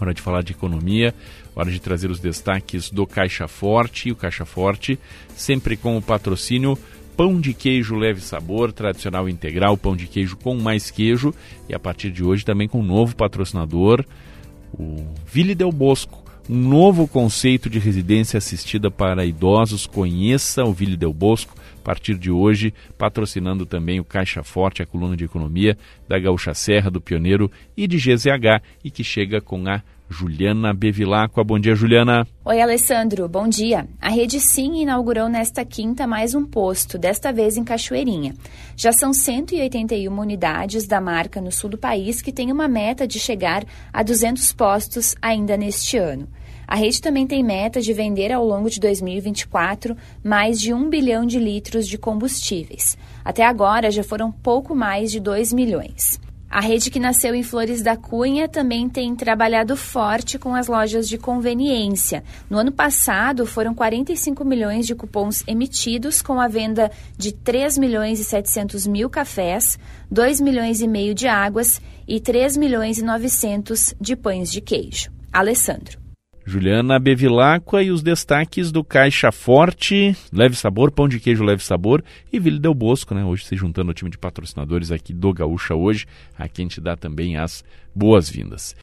Hora de falar de economia, hora de trazer os destaques do Caixa Forte. E o Caixa Forte sempre com o patrocínio pão de queijo leve sabor, tradicional integral, pão de queijo com mais queijo. E a partir de hoje também com um novo patrocinador, o Ville Del Bosco. Um novo conceito de residência assistida para idosos. Conheça o Ville Del Bosco partir de hoje, patrocinando também o Caixa Forte, a coluna de economia da Gaúcha Serra, do Pioneiro e de GZH, e que chega com a Juliana Bevilacqua. Bom dia, Juliana. Oi, Alessandro. Bom dia. A Rede Sim inaugurou nesta quinta mais um posto, desta vez em Cachoeirinha. Já são 181 unidades da marca no sul do país que tem uma meta de chegar a 200 postos ainda neste ano. A rede também tem meta de vender ao longo de 2024 mais de 1 bilhão de litros de combustíveis. Até agora já foram pouco mais de 2 milhões. A rede que nasceu em Flores da Cunha também tem trabalhado forte com as lojas de conveniência. No ano passado, foram 45 milhões de cupons emitidos com a venda de 3 milhões e 700 mil cafés, 2 milhões e meio de águas e 3 milhões e 900 de pães de queijo. Alessandro. Juliana Bevilacqua e os destaques do Caixa Forte, Leve Sabor, Pão de Queijo Leve Sabor e Vila Del Bosco, né? Hoje se juntando ao time de patrocinadores aqui do Gaúcha hoje, a quem te dá também as boas-vindas.